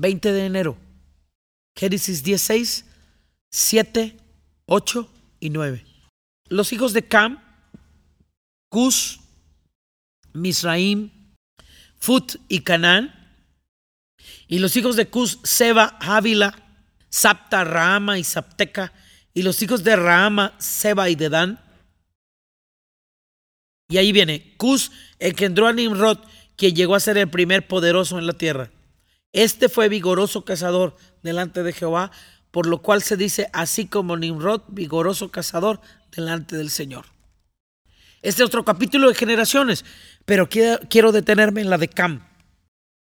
20 de enero. Génesis 16, 7, 8 y 9. Los hijos de Cam, Cus, Misraim, Fut y Canaán. Y los hijos de Cus, Seba, Ávila, Sapta, Rahama y Sapteca. Y los hijos de Rahama, Seba y Dedán. Y ahí viene, Cus engendró a Nimrod, quien llegó a ser el primer poderoso en la tierra. Este fue vigoroso cazador delante de Jehová, por lo cual se dice así como Nimrod, vigoroso cazador delante del Señor. Este es otro capítulo de generaciones, pero quiero, detenerme en la de Cam.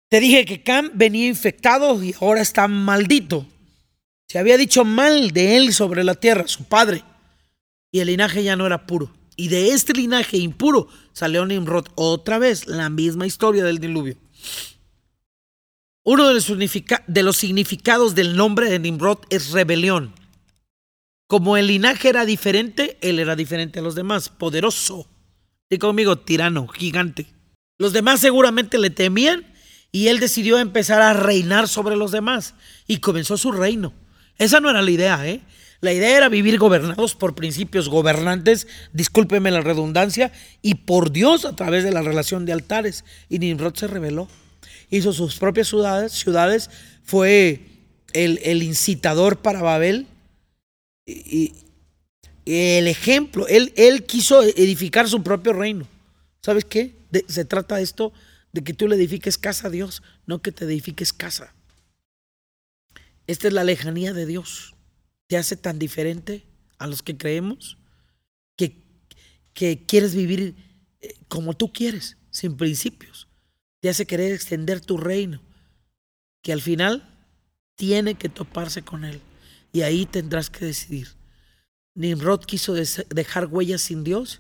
Te dije que Cam venía infectado y ahora está maldito. Se había dicho mal de él sobre la tierra, su padre, y el linaje ya no era puro. Y de este linaje impuro salió Nimrod otra vez, la misma historia del diluvio. Uno de los, significados del nombre de Nimrod es rebelión. Como el linaje era diferente, él era diferente a los demás, poderoso. Y conmigo, tirano, gigante. Los demás seguramente le temían y él decidió empezar a reinar sobre los demás y comenzó su reino. Esa no era la idea, ¿eh? La idea era vivir gobernados por principios gobernantes, discúlpeme la redundancia, y por Dios a través de la relación de altares. Y Nimrod se rebeló. Hizo sus propias ciudades, fue el, el incitador para Babel. Y, el ejemplo, él, él quiso edificar su propio reino. ¿Sabes qué? se trata de esto de que tú le edifiques casa a Dios, no que te edifiques casa. Esta es la lejanía de Dios te hace tan diferente a los que creemos que, que quieres vivir eh, como tú quieres, sin principios. Te hace querer extender tu reino, que al final tiene que toparse con él. Y ahí tendrás que decidir. Nimrod quiso dejar huellas sin Dios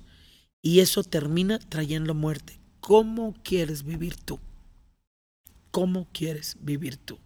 y eso termina trayendo muerte. ¿Cómo quieres vivir tú? ¿Cómo quieres vivir tú?